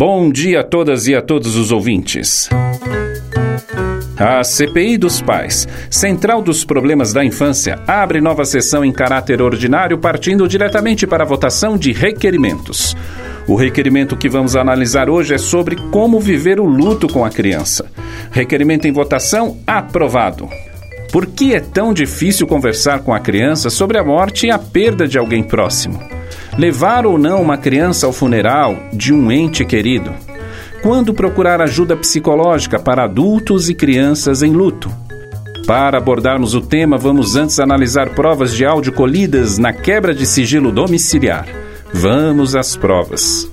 Bom dia a todas e a todos os ouvintes. A CPI dos Pais, Central dos Problemas da Infância, abre nova sessão em caráter ordinário, partindo diretamente para a votação de requerimentos. O requerimento que vamos analisar hoje é sobre como viver o luto com a criança. Requerimento em votação aprovado. Por que é tão difícil conversar com a criança sobre a morte e a perda de alguém próximo? Levar ou não uma criança ao funeral de um ente querido? Quando procurar ajuda psicológica para adultos e crianças em luto? Para abordarmos o tema, vamos antes analisar provas de áudio colhidas na quebra de sigilo domiciliar. Vamos às provas.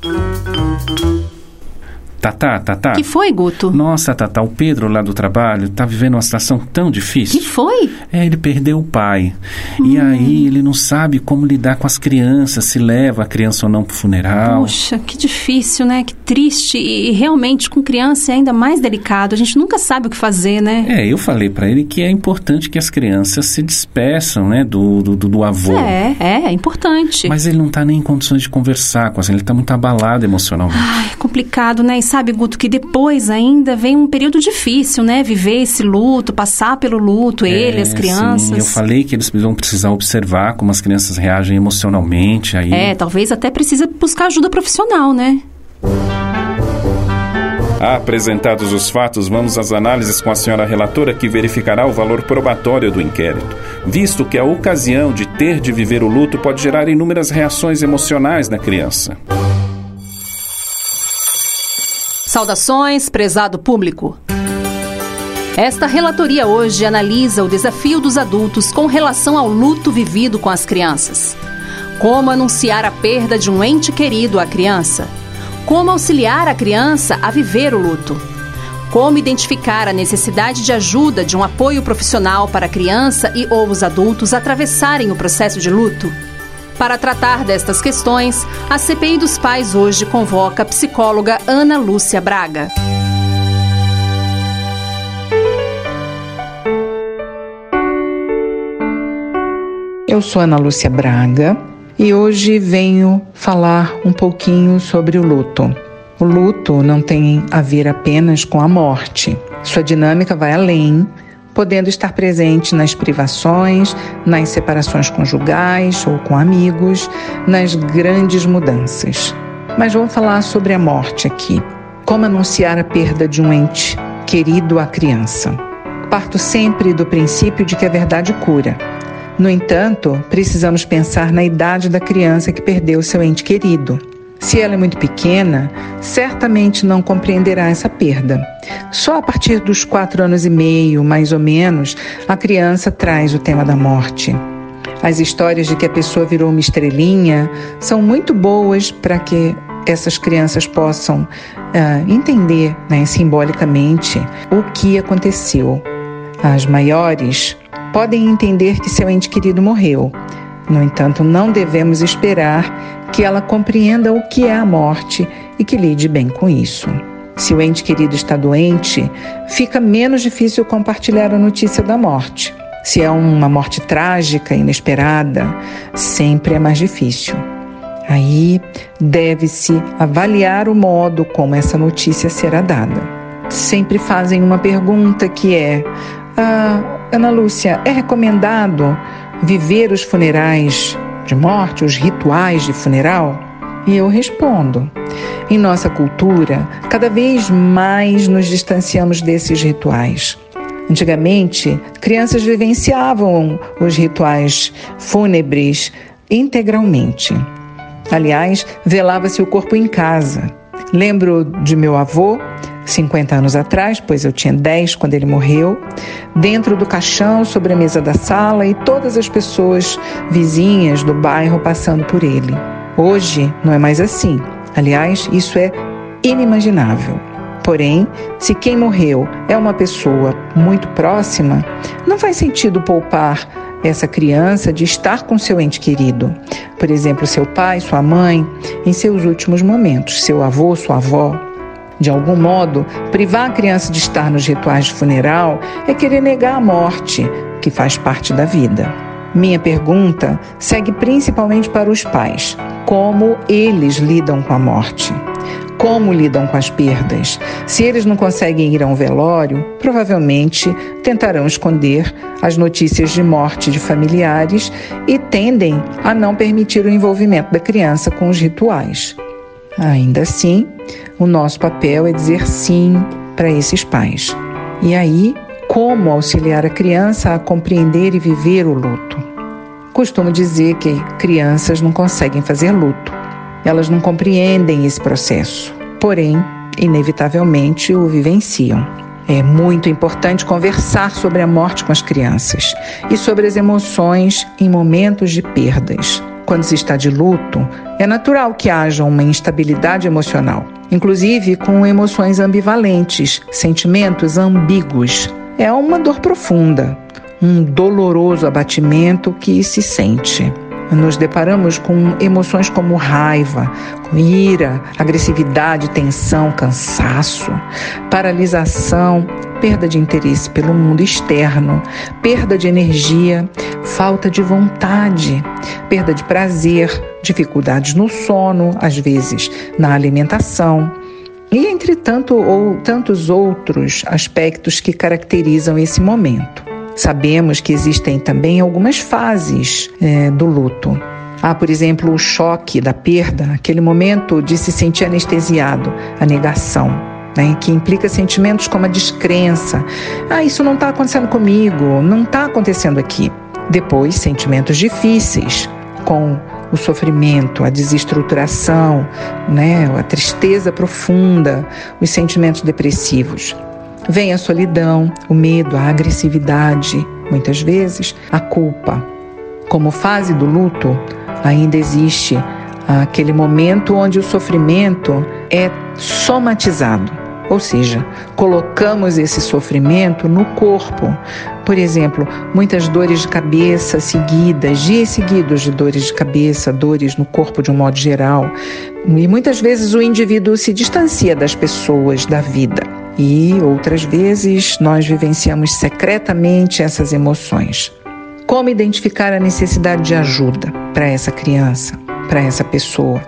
Tatá, Tatá. Que foi, Guto? Nossa, Tatá, o Pedro lá do trabalho tá vivendo uma situação tão difícil. Que foi? É, ele perdeu o pai. Hum. E aí ele não sabe como lidar com as crianças, se leva a criança ou não pro funeral. Poxa, que difícil, né? Que triste. E realmente com criança é ainda mais delicado. A gente nunca sabe o que fazer, né? É, eu falei para ele que é importante que as crianças se despeçam, né, do, do, do avô. É, é, é importante. Mas ele não tá nem em condições de conversar com as ele tá muito abalado emocionalmente. Ai, complicado, né? E sabe, Guto, que depois ainda vem um período difícil, né? Viver esse luto, passar pelo luto, é, ele, as crianças. Sim, eu falei que eles vão precisar observar como as crianças reagem emocionalmente. Aí... É, talvez até precisa buscar ajuda profissional, né? Apresentados os fatos, vamos às análises com a senhora relatora que verificará o valor probatório do inquérito, visto que a ocasião de ter de viver o luto pode gerar inúmeras reações emocionais na criança. Saudações, prezado público. Esta relatoria hoje analisa o desafio dos adultos com relação ao luto vivido com as crianças. Como anunciar a perda de um ente querido à criança? Como auxiliar a criança a viver o luto? Como identificar a necessidade de ajuda de um apoio profissional para a criança e ou os adultos atravessarem o processo de luto? Para tratar destas questões, a CPI dos Pais hoje convoca a psicóloga Ana Lúcia Braga. Eu sou Ana Lúcia Braga e hoje venho falar um pouquinho sobre o luto. O luto não tem a ver apenas com a morte. Sua dinâmica vai além podendo estar presente nas privações, nas separações conjugais ou com amigos, nas grandes mudanças. Mas vamos falar sobre a morte aqui. Como anunciar a perda de um ente querido à criança? Parto sempre do princípio de que a verdade cura. No entanto, precisamos pensar na idade da criança que perdeu seu ente querido. Se ela é muito pequena, certamente não compreenderá essa perda. Só a partir dos quatro anos e meio, mais ou menos, a criança traz o tema da morte. As histórias de que a pessoa virou uma estrelinha são muito boas para que essas crianças possam uh, entender né, simbolicamente o que aconteceu. As maiores podem entender que seu ente querido morreu, no entanto, não devemos esperar que ela compreenda o que é a morte e que lide bem com isso. Se o ente querido está doente, fica menos difícil compartilhar a notícia da morte. Se é uma morte trágica, inesperada, sempre é mais difícil. Aí deve-se avaliar o modo como essa notícia será dada. Sempre fazem uma pergunta que é: ah, Ana Lúcia, é recomendado viver os funerais de morte, os rituais de funeral? E eu respondo: em nossa cultura, cada vez mais nos distanciamos desses rituais. Antigamente, crianças vivenciavam os rituais fúnebres integralmente. Aliás, velava-se o corpo em casa. Lembro de meu avô 50 anos atrás, pois eu tinha 10 quando ele morreu, dentro do caixão, sobre a mesa da sala e todas as pessoas vizinhas do bairro passando por ele. Hoje não é mais assim. Aliás, isso é inimaginável. Porém, se quem morreu é uma pessoa muito próxima, não faz sentido poupar essa criança de estar com seu ente querido. Por exemplo, seu pai, sua mãe, em seus últimos momentos, seu avô, sua avó. De algum modo, privar a criança de estar nos rituais de funeral é querer negar a morte, que faz parte da vida. Minha pergunta segue principalmente para os pais: como eles lidam com a morte? como lidam com as perdas. Se eles não conseguem ir a um velório, provavelmente tentarão esconder as notícias de morte de familiares e tendem a não permitir o envolvimento da criança com os rituais. Ainda assim, o nosso papel é dizer sim para esses pais. E aí, como auxiliar a criança a compreender e viver o luto? Costumo dizer que crianças não conseguem fazer luto. Elas não compreendem esse processo, porém, inevitavelmente o vivenciam. É muito importante conversar sobre a morte com as crianças e sobre as emoções em momentos de perdas. Quando se está de luto, é natural que haja uma instabilidade emocional, inclusive com emoções ambivalentes, sentimentos ambíguos. É uma dor profunda, um doloroso abatimento que se sente nos deparamos com emoções como raiva, ira, agressividade, tensão, cansaço, paralisação, perda de interesse pelo mundo externo, perda de energia, falta de vontade, perda de prazer, dificuldades no sono, às vezes na alimentação. E entre tanto ou tantos outros aspectos que caracterizam esse momento. Sabemos que existem também algumas fases é, do luto. Há, por exemplo, o choque da perda, aquele momento de se sentir anestesiado, a negação, né, que implica sentimentos como a descrença. Ah, isso não está acontecendo comigo, não está acontecendo aqui. Depois, sentimentos difíceis, com o sofrimento, a desestruturação, né, a tristeza profunda, os sentimentos depressivos. Vem a solidão, o medo, a agressividade, muitas vezes a culpa. Como fase do luto, ainda existe aquele momento onde o sofrimento é somatizado, ou seja, colocamos esse sofrimento no corpo. Por exemplo, muitas dores de cabeça seguidas, dias seguidos de dores de cabeça, dores no corpo de um modo geral. E muitas vezes o indivíduo se distancia das pessoas, da vida e outras vezes nós vivenciamos secretamente essas emoções. Como identificar a necessidade de ajuda para essa criança, para essa pessoa?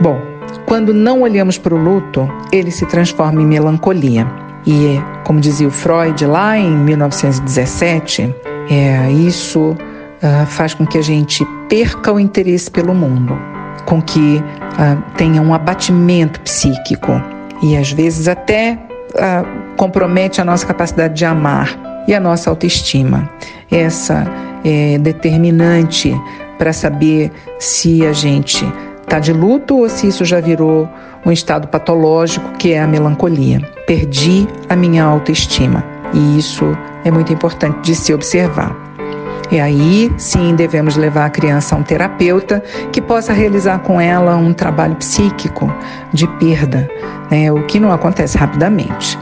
Bom, quando não olhamos para o luto, ele se transforma em melancolia. E, como dizia o Freud lá em 1917, é, isso uh, faz com que a gente perca o interesse pelo mundo, com que uh, tenha um abatimento psíquico e às vezes até uh, compromete a nossa capacidade de amar e a nossa autoestima. Essa é determinante para saber se a gente está de luto ou se isso já virou um estado patológico que é a melancolia. Perdi a minha autoestima e isso é muito importante de se observar. E aí, sim, devemos levar a criança a um terapeuta que possa realizar com ela um trabalho psíquico de perda, né, o que não acontece rapidamente.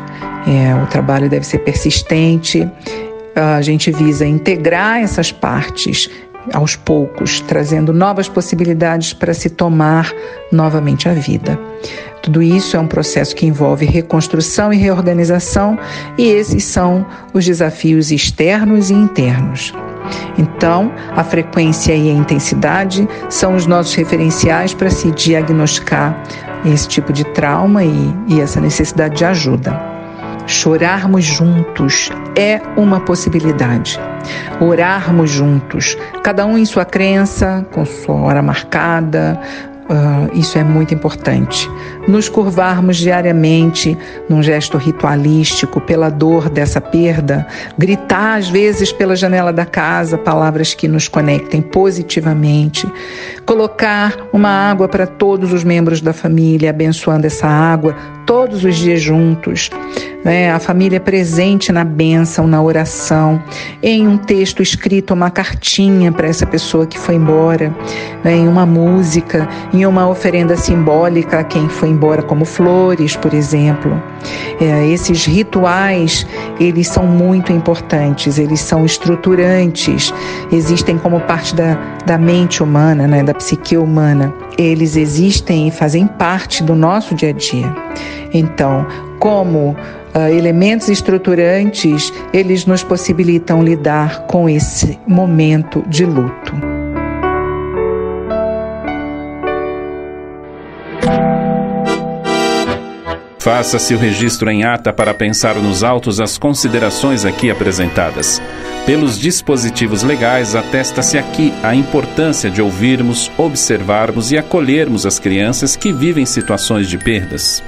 É, o trabalho deve ser persistente, a gente visa integrar essas partes aos poucos, trazendo novas possibilidades para se tomar novamente a vida. Tudo isso é um processo que envolve reconstrução e reorganização, e esses são os desafios externos e internos. Então, a frequência e a intensidade são os nossos referenciais para se diagnosticar esse tipo de trauma e, e essa necessidade de ajuda. Chorarmos juntos é uma possibilidade. Orarmos juntos, cada um em sua crença, com sua hora marcada, Uh, isso é muito importante. Nos curvarmos diariamente num gesto ritualístico pela dor dessa perda, gritar às vezes pela janela da casa palavras que nos conectem positivamente, colocar uma água para todos os membros da família, abençoando essa água todos os dias juntos, né? a família presente na bênção, na oração, em um texto escrito, uma cartinha para essa pessoa que foi embora, né? em uma música, em uma oferenda simbólica a quem foi embora, como flores, por exemplo. É, esses rituais, eles são muito importantes, eles são estruturantes, existem como parte da, da mente humana, né? da psique humana. Eles existem e fazem parte do nosso dia a dia. Então, como uh, elementos estruturantes, eles nos possibilitam lidar com esse momento de luto. Faça-se o registro em ata para pensar nos autos as considerações aqui apresentadas. Pelos dispositivos legais, atesta-se aqui a importância de ouvirmos, observarmos e acolhermos as crianças que vivem situações de perdas.